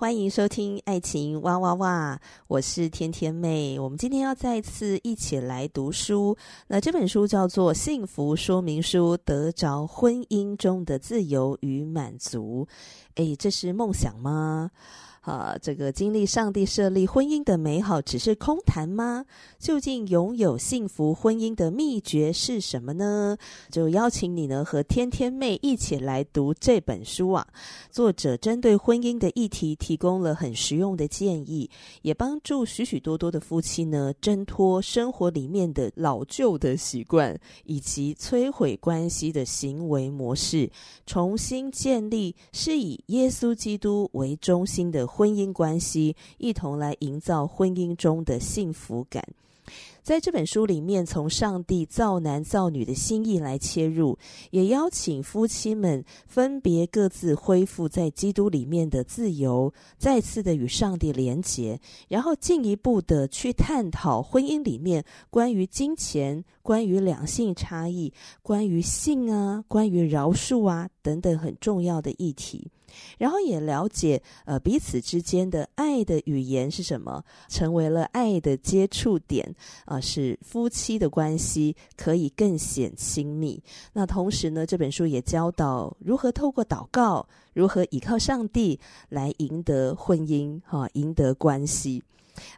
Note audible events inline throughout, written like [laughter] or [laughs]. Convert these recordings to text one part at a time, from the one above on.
欢迎收听《爱情哇哇哇》，我是天天妹。我们今天要再次一起来读书。那这本书叫做《幸福说明书：得着婚姻中的自由与满足》。诶，这是梦想吗？啊，这个经历上帝设立婚姻的美好只是空谈吗？究竟拥有幸福婚姻的秘诀是什么呢？就邀请你呢和天天妹一起来读这本书啊。作者针对婚姻的议题提供了很实用的建议，也帮助许许多多的夫妻呢挣脱生活里面的老旧的习惯以及摧毁关系的行为模式，重新建立是以耶稣基督为中心的。婚姻关系，一同来营造婚姻中的幸福感。在这本书里面，从上帝造男造女的心意来切入，也邀请夫妻们分别各自恢复在基督里面的自由，再次的与上帝连结，然后进一步的去探讨婚姻里面关于金钱、关于两性差异、关于性啊、关于饶恕啊等等很重要的议题。然后也了解，呃，彼此之间的爱的语言是什么，成为了爱的接触点，啊、呃，使夫妻的关系可以更显亲密。那同时呢，这本书也教导如何透过祷告，如何依靠上帝来赢得婚姻，哈、赢得关系。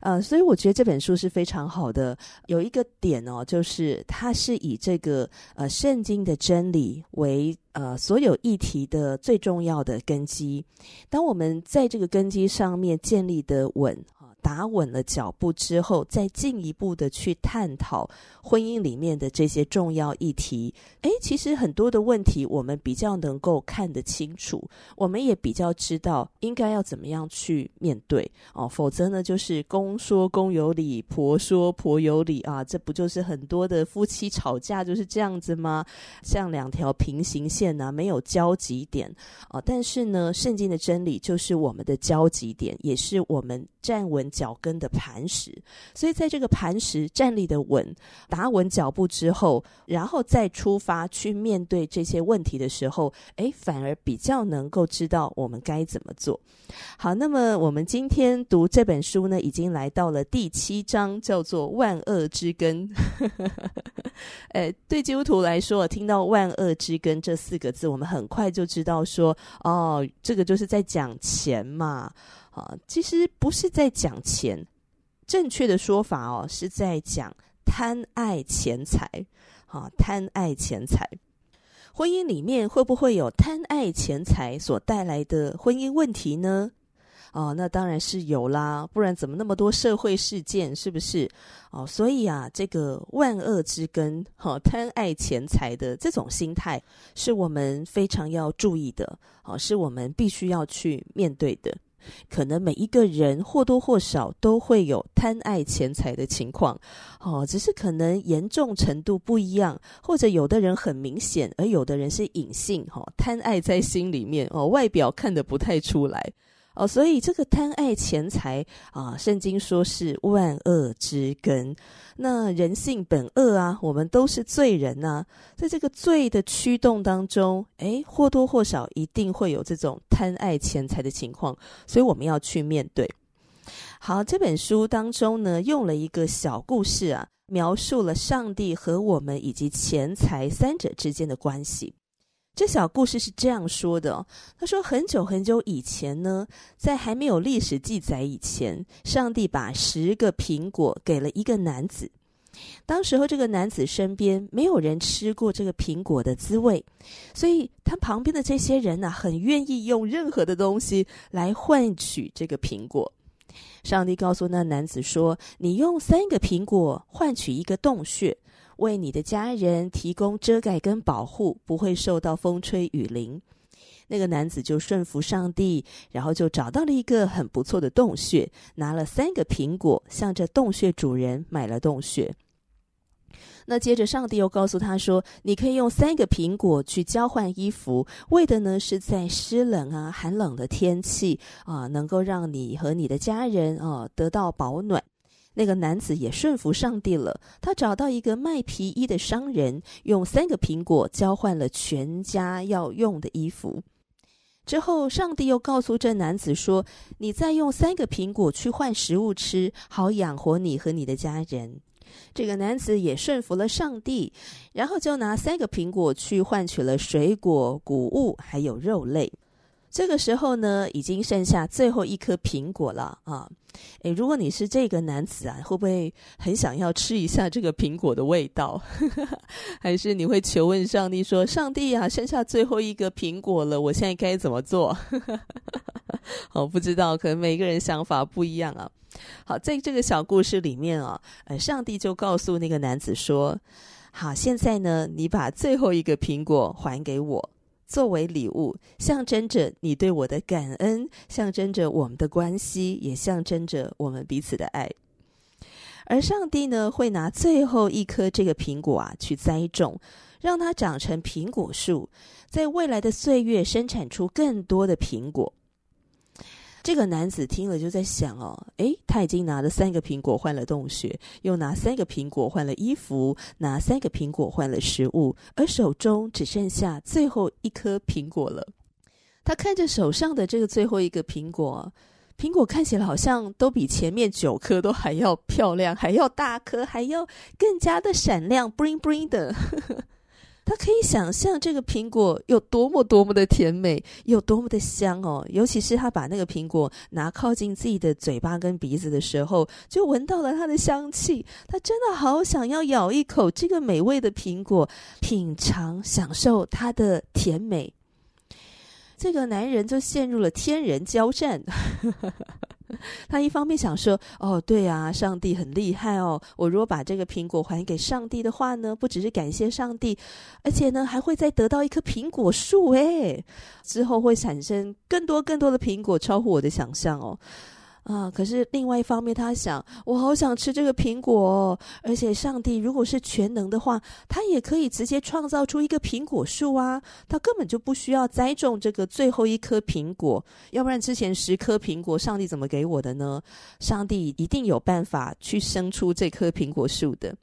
呃，所以我觉得这本书是非常好的。有一个点哦，就是它是以这个呃圣经的真理为呃所有议题的最重要的根基。当我们在这个根基上面建立的稳。打稳了脚步之后，再进一步的去探讨婚姻里面的这些重要议题。诶，其实很多的问题我们比较能够看得清楚，我们也比较知道应该要怎么样去面对哦。否则呢，就是公说公有理，婆说婆有理啊，这不就是很多的夫妻吵架就是这样子吗？像两条平行线呢，没有交集点啊。但是呢，圣经的真理就是我们的交集点，也是我们站稳脚跟的磐石，所以在这个磐石站立的稳、打稳脚步之后，然后再出发去面对这些问题的时候，诶，反而比较能够知道我们该怎么做。好，那么我们今天读这本书呢，已经来到了第七章，叫做“万恶之根”。[laughs] 诶，对基督徒来说，听到“万恶之根”这四个字，我们很快就知道说，哦，这个就是在讲钱嘛。啊，其实不是在讲钱，正确的说法哦，是在讲贪爱钱财。啊，贪爱钱财，婚姻里面会不会有贪爱钱财所带来的婚姻问题呢？哦，那当然是有啦，不然怎么那么多社会事件，是不是？哦，所以啊，这个万恶之根，哈，贪爱钱财的这种心态，是我们非常要注意的，哦，是我们必须要去面对的。可能每一个人或多或少都会有贪爱钱财的情况，哦，只是可能严重程度不一样，或者有的人很明显，而有的人是隐性，哈，贪爱在心里面，哦，外表看得不太出来。哦，所以这个贪爱钱财啊，圣经说是万恶之根。那人性本恶啊，我们都是罪人呐、在这个罪的驱动当中，诶，或多或少一定会有这种贪爱钱财的情况，所以我们要去面对。好，这本书当中呢，用了一个小故事啊，描述了上帝和我们以及钱财三者之间的关系。这小故事是这样说的，他说很久很久以前呢，在还没有历史记载以前，上帝把十个苹果给了一个男子。当时候这个男子身边没有人吃过这个苹果的滋味，所以他旁边的这些人呢，很愿意用任何的东西来换取这个苹果。上帝告诉那男子说：“你用三个苹果换取一个洞穴，为你的家人提供遮盖跟保护，不会受到风吹雨淋。”那个男子就顺服上帝，然后就找到了一个很不错的洞穴，拿了三个苹果，向着洞穴主人买了洞穴。那接着，上帝又告诉他说：“你可以用三个苹果去交换衣服，为的呢是在湿冷啊、寒冷的天气啊，能够让你和你的家人啊得到保暖。”那个男子也顺服上帝了，他找到一个卖皮衣的商人，用三个苹果交换了全家要用的衣服。之后，上帝又告诉这男子说：“你再用三个苹果去换食物吃，好养活你和你的家人。”这个男子也顺服了上帝，然后就拿三个苹果去换取了水果、谷物，还有肉类。这个时候呢，已经剩下最后一颗苹果了啊！诶，如果你是这个男子啊，会不会很想要吃一下这个苹果的味道？[laughs] 还是你会求问上帝说：“上帝啊，剩下最后一个苹果了，我现在该怎么做？” [laughs] 好，不知道，可能每个人想法不一样啊。好，在这个小故事里面啊，呃，上帝就告诉那个男子说：“好，现在呢，你把最后一个苹果还给我。”作为礼物，象征着你对我的感恩，象征着我们的关系，也象征着我们彼此的爱。而上帝呢，会拿最后一颗这个苹果啊，去栽种，让它长成苹果树，在未来的岁月生产出更多的苹果。这个男子听了就在想哦，诶，他已经拿了三个苹果换了洞穴，又拿三个苹果换了衣服，拿三个苹果换了食物，而手中只剩下最后一颗苹果了。他看着手上的这个最后一个苹果，苹果看起来好像都比前面九颗都还要漂亮，还要大颗，还要更加的闪亮，bling bling 的。他可以想象这个苹果有多么多么的甜美，有多么的香哦！尤其是他把那个苹果拿靠近自己的嘴巴跟鼻子的时候，就闻到了它的香气。他真的好想要咬一口这个美味的苹果，品尝、享受它的甜美。这个男人就陷入了天人交战。[laughs] 他一方面想说：“哦，对啊，上帝很厉害哦！我如果把这个苹果还给上帝的话呢，不只是感谢上帝，而且呢，还会再得到一棵苹果树诶，之后会产生更多更多的苹果，超乎我的想象哦。”啊！可是另外一方面，他想，我好想吃这个苹果哦，而且上帝如果是全能的话，他也可以直接创造出一个苹果树啊，他根本就不需要栽种这个最后一颗苹果，要不然之前十颗苹果，上帝怎么给我的呢？上帝一定有办法去生出这棵苹果树的。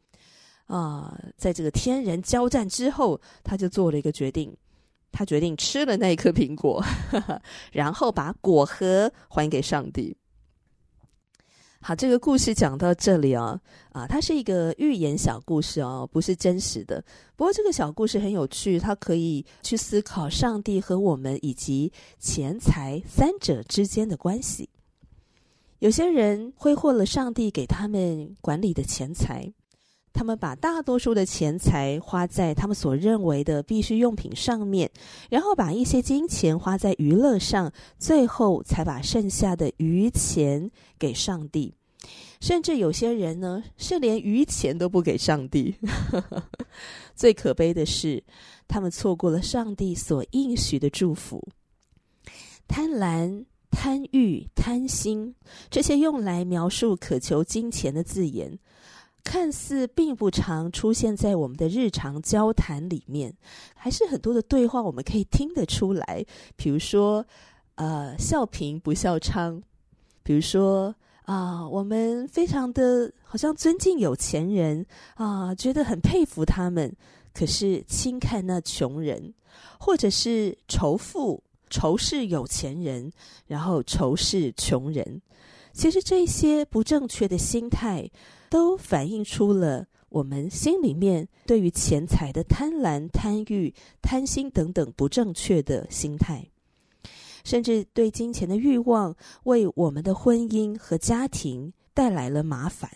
啊，在这个天人交战之后，他就做了一个决定，他决定吃了那一颗苹果，呵呵，然后把果核还给上帝。好，这个故事讲到这里哦，啊，它是一个寓言小故事哦，不是真实的。不过这个小故事很有趣，它可以去思考上帝和我们以及钱财三者之间的关系。有些人挥霍了上帝给他们管理的钱财。他们把大多数的钱财花在他们所认为的必需用品上面，然后把一些金钱花在娱乐上，最后才把剩下的余钱给上帝。甚至有些人呢，是连余钱都不给上帝。[laughs] 最可悲的是，他们错过了上帝所应许的祝福。贪婪、贪欲、贪心，这些用来描述渴求金钱的字眼。看似并不常出现在我们的日常交谈里面，还是很多的对话我们可以听得出来。比如说，呃，笑贫不笑娼；比如说，啊、我们非常的好像尊敬有钱人啊、觉得很佩服他们，可是轻看那穷人，或者是仇富、仇视有钱人，然后仇视穷人。其实这些不正确的心态。都反映出了我们心里面对于钱财的贪婪、贪欲、贪心等等不正确的心态，甚至对金钱的欲望为我们的婚姻和家庭带来了麻烦。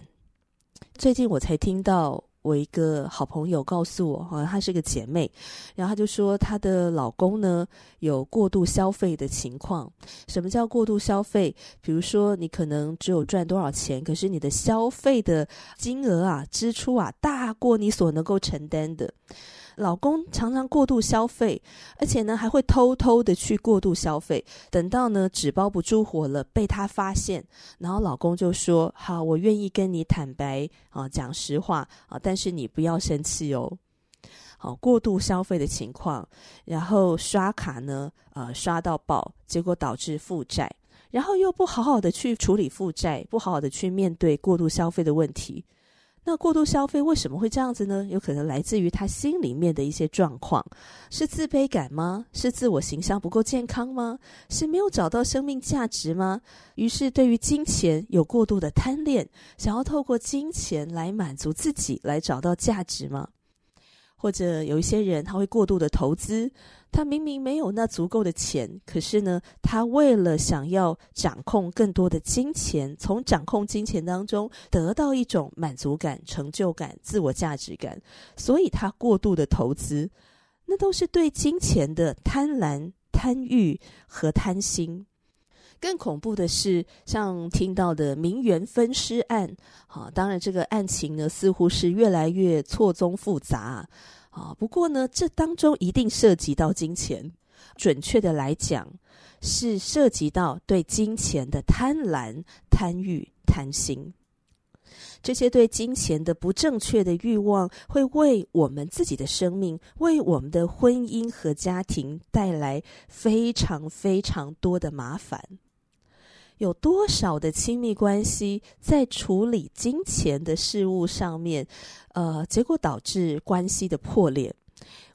最近我才听到我一个好朋友告诉我，好像她是个姐妹，然后她就说她的老公呢有过度消费的情况。什么叫过度消费？比如说你可能只有赚多少钱，可是你的消费的金额啊、支出啊大过你所能够承担的。老公常常过度消费，而且呢还会偷偷的去过度消费，等到呢纸包不住火了，被他发现，然后老公就说：“好，我愿意跟你坦白啊，讲实话啊，但是你不要生气哦。”好，过度消费的情况，然后刷卡呢，呃，刷到爆，结果导致负债，然后又不好好的去处理负债，不好好的去面对过度消费的问题。那过度消费为什么会这样子呢？有可能来自于他心里面的一些状况，是自卑感吗？是自我形象不够健康吗？是没有找到生命价值吗？于是对于金钱有过度的贪恋，想要透过金钱来满足自己，来找到价值吗？或者有一些人他会过度的投资。他明明没有那足够的钱，可是呢，他为了想要掌控更多的金钱，从掌控金钱当中得到一种满足感、成就感、自我价值感，所以他过度的投资，那都是对金钱的贪婪、贪欲和贪心。更恐怖的是，像听到的名媛分尸案，啊，当然这个案情呢，似乎是越来越错综复杂。啊，不过呢，这当中一定涉及到金钱。准确的来讲，是涉及到对金钱的贪婪、贪欲、贪心。这些对金钱的不正确的欲望，会为我们自己的生命、为我们的婚姻和家庭带来非常非常多的麻烦。有多少的亲密关系在处理金钱的事物上面，呃，结果导致关系的破裂，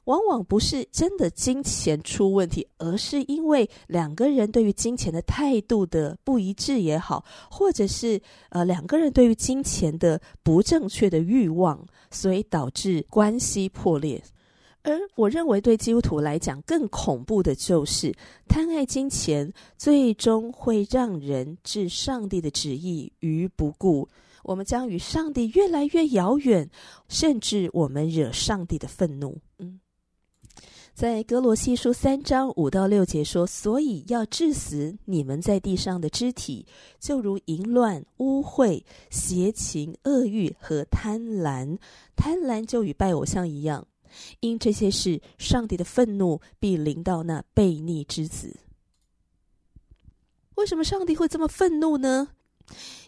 往往不是真的金钱出问题，而是因为两个人对于金钱的态度的不一致也好，或者是呃两个人对于金钱的不正确的欲望，所以导致关系破裂。而我认为，对基督徒来讲，更恐怖的就是贪爱金钱，最终会让人置上帝的旨意于不顾。我们将与上帝越来越遥远，甚至我们惹上帝的愤怒。嗯，在格罗西书三章五到六节说：“所以要致死你们在地上的肢体，就如淫乱、污秽、邪情、恶欲和贪婪。贪婪就与拜偶像一样。”因这些事，上帝的愤怒必临到那悖逆之子。为什么上帝会这么愤怒呢？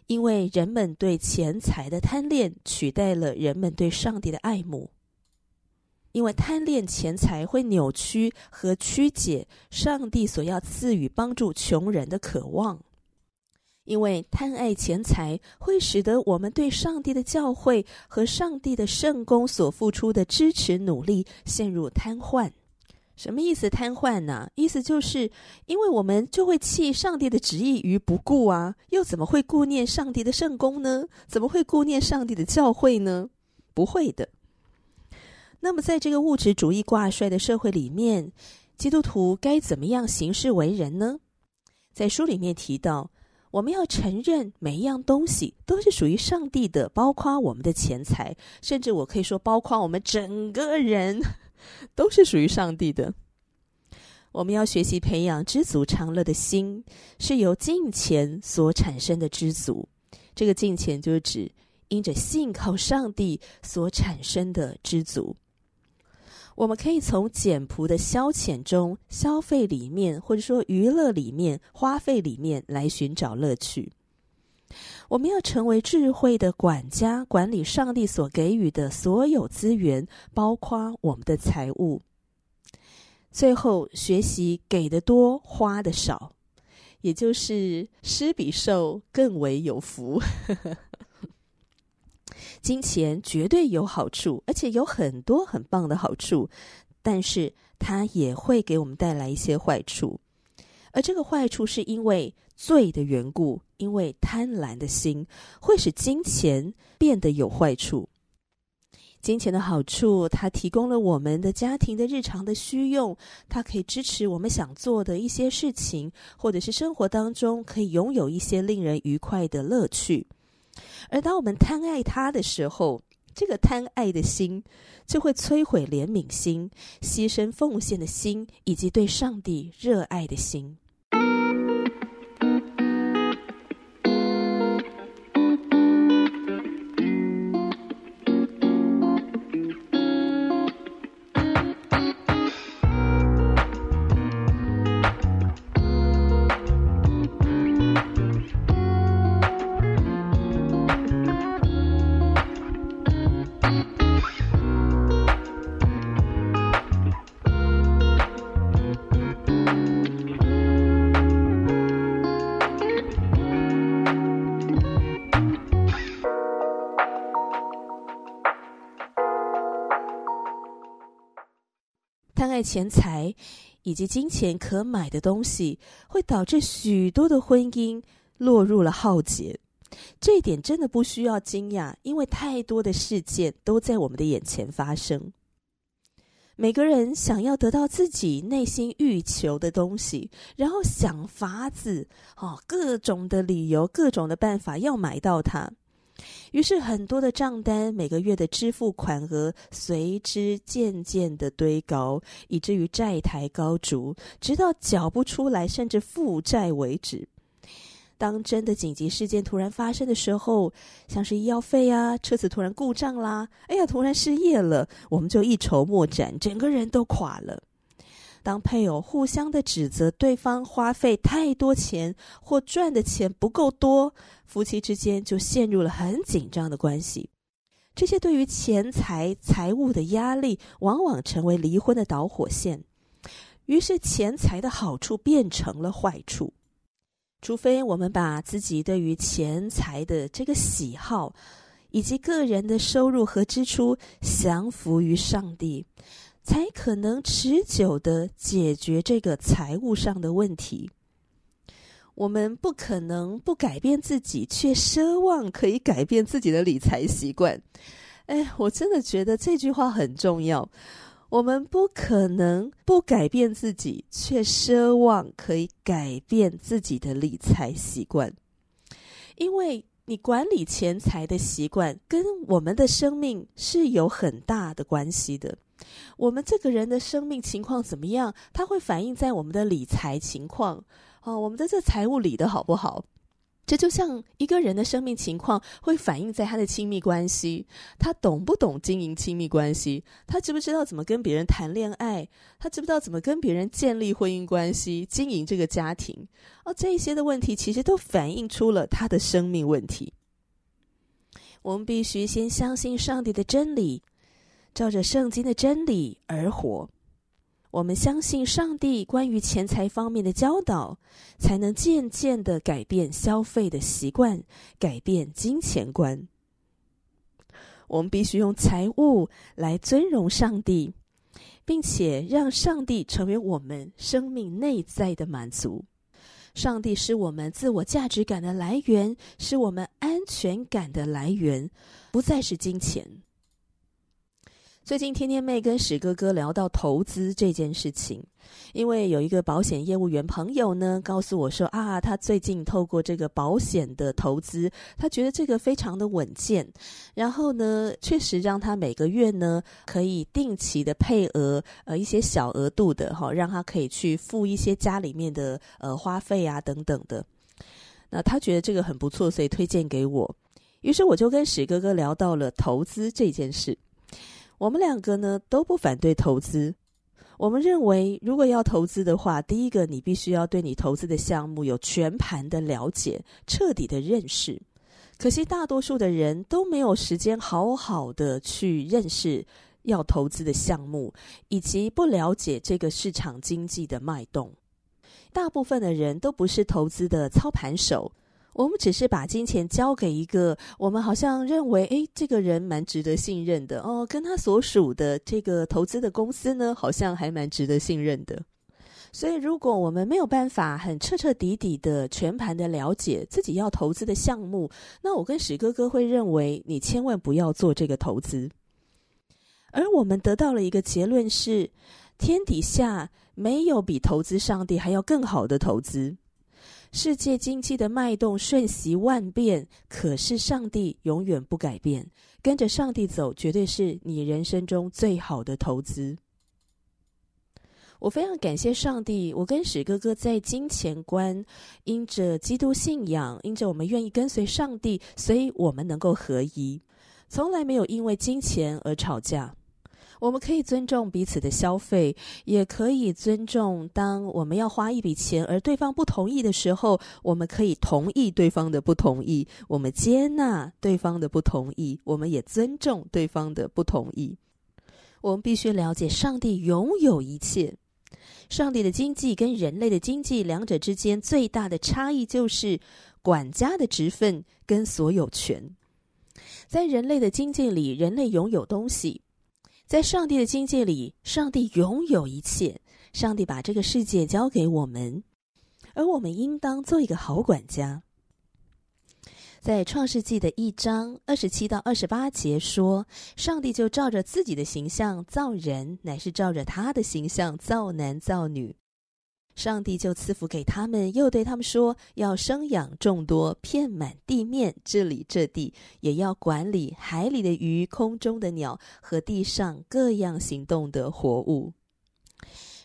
因为人们对钱财的贪恋取代了人们对上帝的爱慕。因为贪恋钱财会扭曲和曲解上帝所要赐予帮助穷人的渴望。因为贪爱钱财会使得我们对上帝的教会和上帝的圣工所付出的支持努力陷入瘫痪。什么意思？瘫痪呢？意思就是，因为我们就会弃上帝的旨意于不顾啊，又怎么会顾念上帝的圣工呢？怎么会顾念上帝的教会呢？不会的。那么，在这个物质主义挂帅的社会里面，基督徒该怎么样行事为人呢？在书里面提到。我们要承认每一样东西都是属于上帝的，包括我们的钱财，甚至我可以说，包括我们整个人 [laughs] 都是属于上帝的。我们要学习培养知足常乐的心，是由金钱所产生的知足。这个金钱就是指因着信靠上帝所产生的知足。我们可以从简朴的消遣中、消费里面，或者说娱乐里面、花费里面来寻找乐趣。我们要成为智慧的管家，管理上帝所给予的所有资源，包括我们的财物。最后，学习给的多，花的少，也就是施比受更为有福。金钱绝对有好处，而且有很多很棒的好处，但是它也会给我们带来一些坏处。而这个坏处是因为罪的缘故，因为贪婪的心会使金钱变得有坏处。金钱的好处，它提供了我们的家庭的日常的需用，它可以支持我们想做的一些事情，或者是生活当中可以拥有一些令人愉快的乐趣。而当我们贪爱他的时候，这个贪爱的心就会摧毁怜悯心、牺牲奉献的心，以及对上帝热爱的心。贪爱钱财以及金钱可买的东西，会导致许多的婚姻落入了浩劫。这一点真的不需要惊讶，因为太多的事件都在我们的眼前发生。每个人想要得到自己内心欲求的东西，然后想法子，哦，各种的理由、各种的办法要买到它。于是，很多的账单，每个月的支付款额随之渐渐的堆高，以至于债台高筑，直到缴不出来，甚至负债为止。当真的紧急事件突然发生的时候，像是医药费啊，车子突然故障啦，哎呀，突然失业了，我们就一筹莫展，整个人都垮了。当配偶互相的指责对方花费太多钱，或赚的钱不够多，夫妻之间就陷入了很紧张的关系。这些对于钱财、财务的压力，往往成为离婚的导火线。于是，钱财的好处变成了坏处。除非我们把自己对于钱财的这个喜好，以及个人的收入和支出降服于上帝。才可能持久的解决这个财务上的问题。我们不可能不改变自己，却奢望可以改变自己的理财习惯。哎，我真的觉得这句话很重要。我们不可能不改变自己，却奢望可以改变自己的理财习惯，因为你管理钱财的习惯跟我们的生命是有很大的关系的。我们这个人的生命情况怎么样？它会反映在我们的理财情况。哦，我们的这财务理得好不好？这就像一个人的生命情况会反映在他的亲密关系。他懂不懂经营亲密关系？他知不知道怎么跟别人谈恋爱？他知不知道怎么跟别人建立婚姻关系、经营这个家庭？哦，这些的问题其实都反映出了他的生命问题。我们必须先相信上帝的真理。照着圣经的真理而活，我们相信上帝关于钱财方面的教导，才能渐渐的改变消费的习惯，改变金钱观。我们必须用财物来尊荣上帝，并且让上帝成为我们生命内在的满足。上帝是我们自我价值感的来源，是我们安全感的来源，不再是金钱。最近天天妹跟史哥哥聊到投资这件事情，因为有一个保险业务员朋友呢，告诉我说啊，他最近透过这个保险的投资，他觉得这个非常的稳健，然后呢，确实让他每个月呢可以定期的配额，呃，一些小额度的哈，让他可以去付一些家里面的呃花费啊等等的。那他觉得这个很不错，所以推荐给我。于是我就跟史哥哥聊到了投资这件事。我们两个呢都不反对投资。我们认为，如果要投资的话，第一个你必须要对你投资的项目有全盘的了解、彻底的认识。可惜大多数的人都没有时间好好的去认识要投资的项目，以及不了解这个市场经济的脉动。大部分的人都不是投资的操盘手。我们只是把金钱交给一个我们好像认为，诶，这个人蛮值得信任的哦，跟他所属的这个投资的公司呢，好像还蛮值得信任的。所以，如果我们没有办法很彻彻底底的全盘的了解自己要投资的项目，那我跟史哥哥会认为，你千万不要做这个投资。而我们得到了一个结论是，天底下没有比投资上帝还要更好的投资。世界经济的脉动瞬息万变，可是上帝永远不改变。跟着上帝走，绝对是你人生中最好的投资。我非常感谢上帝，我跟史哥哥在金钱观，因着基督信仰，因着我们愿意跟随上帝，所以我们能够合一，从来没有因为金钱而吵架。我们可以尊重彼此的消费，也可以尊重当我们要花一笔钱而对方不同意的时候，我们可以同意对方的不同意，我们接纳对方的不同意，我们也尊重对方的不同意。我们必须了解，上帝拥有一切。上帝的经济跟人类的经济两者之间最大的差异就是管家的职分跟所有权。在人类的经济里，人类拥有东西；在上帝的境界里，上帝拥有一切。上帝把这个世界交给我们，而我们应当做一个好管家。在创世纪的一章二十七到二十八节说，上帝就照着自己的形象造人，乃是照着他的形象造男造女。上帝就赐福给他们，又对他们说：要生养众多，遍满地面，治理这地，也要管理海里的鱼、空中的鸟和地上各样行动的活物。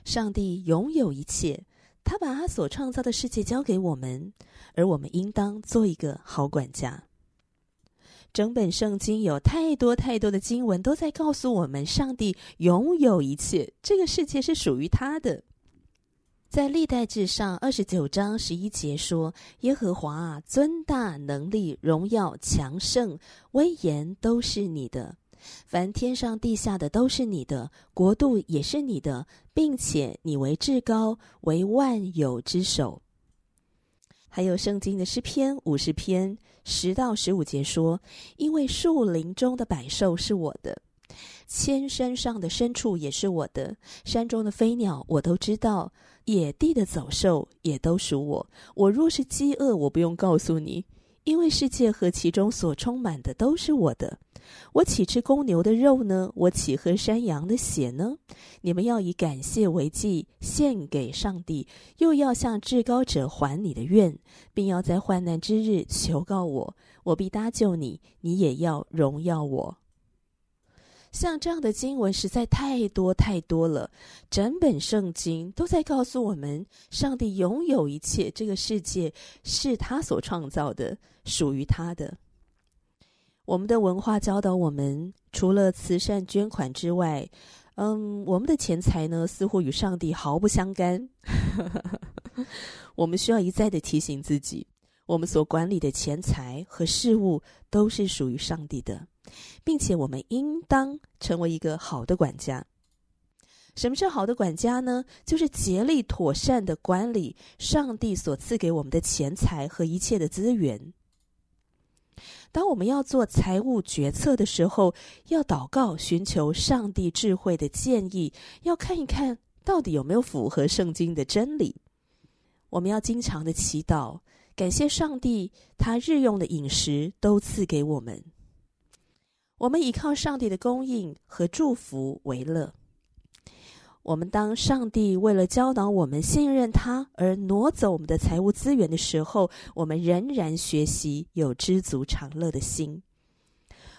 上帝拥有一切。他把他所创造的世界交给我们，而我们应当做一个好管家。整本圣经有太多太多的经文都在告诉我们，上帝拥有一切，这个世界是属于他的。在历代志上二十九章十一节说：“耶和华啊，尊大能力、荣耀、强盛、威严都是你的。”凡天上地下的都是你的，国度也是你的，并且你为至高，为万有之首。还有圣经的诗篇五十篇十到十五节说：“因为树林中的百兽是我的，千山上的牲畜也是我的，山中的飞鸟我都知道，野地的走兽也都属我。我若是饥饿，我不用告诉你，因为世界和其中所充满的都是我的。”我岂吃公牛的肉呢？我岂喝山羊的血呢？你们要以感谢为祭献给上帝，又要向至高者还你的愿，并要在患难之日求告我，我必搭救你，你也要荣耀我。像这样的经文实在太多太多了，整本圣经都在告诉我们，上帝拥有一切，这个世界是他所创造的，属于他的。我们的文化教导我们，除了慈善捐款之外，嗯，我们的钱财呢，似乎与上帝毫不相干。[laughs] 我们需要一再的提醒自己，我们所管理的钱财和事物都是属于上帝的，并且我们应当成为一个好的管家。什么是好的管家呢？就是竭力妥善的管理上帝所赐给我们的钱财和一切的资源。当我们要做财务决策的时候，要祷告，寻求上帝智慧的建议，要看一看到底有没有符合圣经的真理。我们要经常的祈祷，感谢上帝，他日用的饮食都赐给我们。我们依靠上帝的供应和祝福为乐。我们当上帝为了教导我们信任他而挪走我们的财务资源的时候，我们仍然学习有知足常乐的心。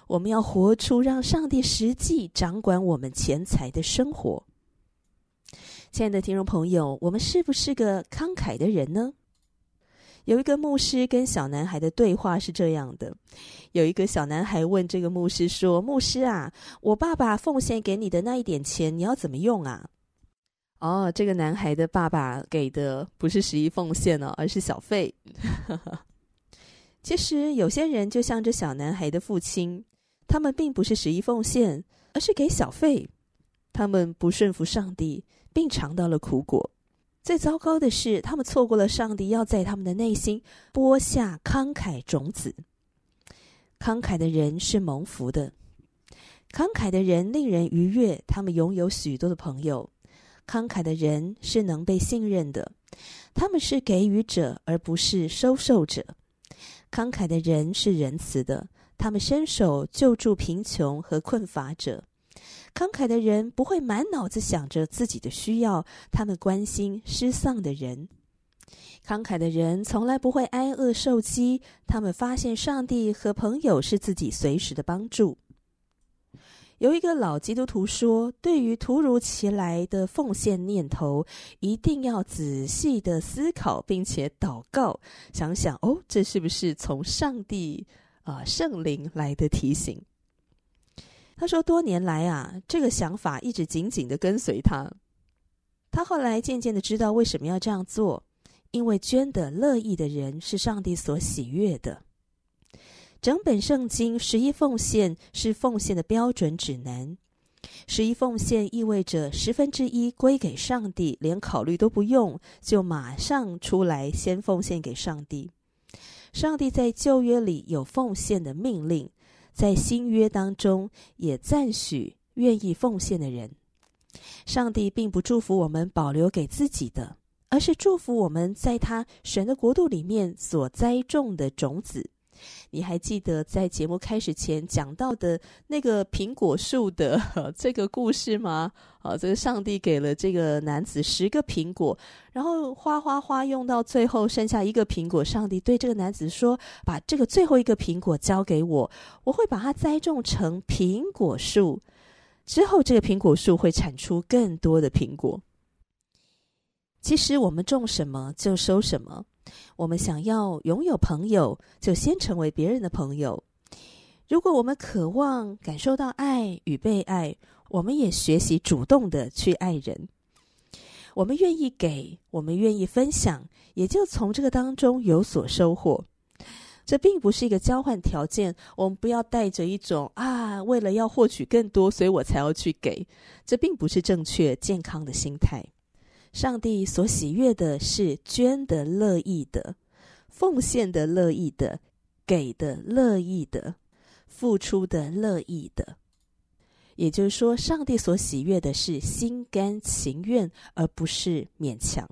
我们要活出让上帝实际掌管我们钱财的生活。亲爱的听众朋友，我们是不是个慷慨的人呢？有一个牧师跟小男孩的对话是这样的：有一个小男孩问这个牧师说：“牧师啊，我爸爸奉献给你的那一点钱，你要怎么用啊？”哦，这个男孩的爸爸给的不是十一奉献哦，而是小费。[laughs] 其实有些人就像这小男孩的父亲，他们并不是十一奉献，而是给小费。他们不顺服上帝，并尝到了苦果。最糟糕的是，他们错过了上帝要在他们的内心播下慷慨种子。慷慨的人是蒙福的，慷慨的人令人愉悦，他们拥有许多的朋友。慷慨的人是能被信任的，他们是给予者，而不是收受者。慷慨的人是仁慈的，他们伸手救助贫穷和困乏者。慷慨的人不会满脑子想着自己的需要，他们关心失丧的人。慷慨的人从来不会挨饿受饥，他们发现上帝和朋友是自己随时的帮助。有一个老基督徒说：“对于突如其来的奉献念头，一定要仔细的思考，并且祷告，想想哦，这是不是从上帝啊、圣灵来的提醒？”他说：“多年来啊，这个想法一直紧紧的跟随他。他后来渐渐的知道为什么要这样做。”因为捐的乐意的人是上帝所喜悦的。整本圣经十一奉献是奉献的标准指南。十一奉献意味着十分之一归给上帝，连考虑都不用，就马上出来先奉献给上帝。上帝在旧约里有奉献的命令，在新约当中也赞许愿意奉献的人。上帝并不祝福我们保留给自己的。而是祝福我们在他神的国度里面所栽种的种子。你还记得在节目开始前讲到的那个苹果树的 [laughs] 这个故事吗？啊，这个上帝给了这个男子十个苹果，然后花花花用到最后剩下一个苹果。上帝对这个男子说：“把这个最后一个苹果交给我，我会把它栽种成苹果树，之后这个苹果树会产出更多的苹果。”其实我们种什么就收什么。我们想要拥有朋友，就先成为别人的朋友。如果我们渴望感受到爱与被爱，我们也学习主动的去爱人。我们愿意给，我们愿意分享，也就从这个当中有所收获。这并不是一个交换条件，我们不要带着一种啊，为了要获取更多，所以我才要去给。这并不是正确健康的心态。上帝所喜悦的是捐的乐意的、奉献的乐意的、给的乐意的、付出的乐意的。也就是说，上帝所喜悦的是心甘情愿，而不是勉强。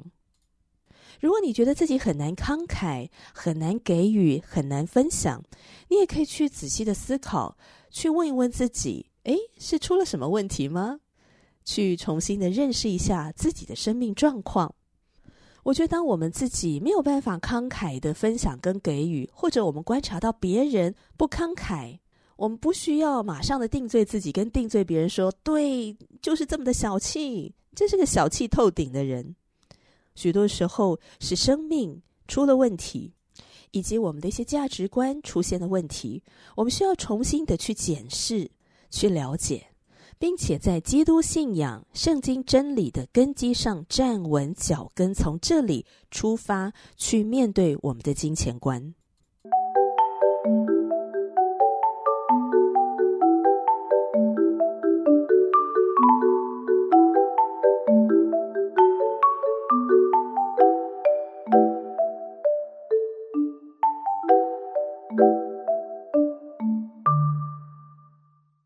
如果你觉得自己很难慷慨、很难给予、很难分享，你也可以去仔细的思考，去问一问自己：诶，是出了什么问题吗？去重新的认识一下自己的生命状况。我觉得，当我们自己没有办法慷慨的分享跟给予，或者我们观察到别人不慷慨，我们不需要马上的定罪自己，跟定罪别人说：“对，就是这么的小气，这是个小气透顶的人。”许多时候是生命出了问题，以及我们的一些价值观出现了问题，我们需要重新的去检视、去了解。并且在基督信仰、圣经真理的根基上站稳脚跟，从这里出发去面对我们的金钱观。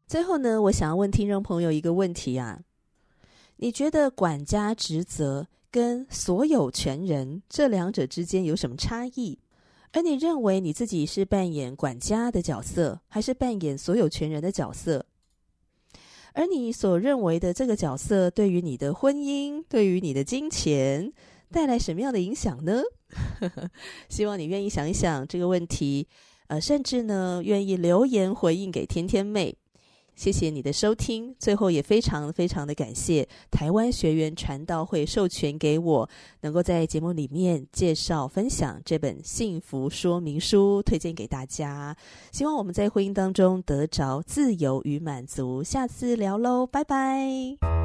最后呢，我想要问听众朋友一个问题啊：你觉得管家职责跟所有权人这两者之间有什么差异？而你认为你自己是扮演管家的角色，还是扮演所有权人的角色？而你所认为的这个角色，对于你的婚姻、对于你的金钱带来什么样的影响呢？[laughs] 希望你愿意想一想这个问题，呃，甚至呢，愿意留言回应给天天妹。谢谢你的收听，最后也非常非常的感谢台湾学员传道会授权给我，能够在节目里面介绍分享这本幸福说明书，推荐给大家。希望我们在婚姻当中得着自由与满足。下次聊喽，拜拜。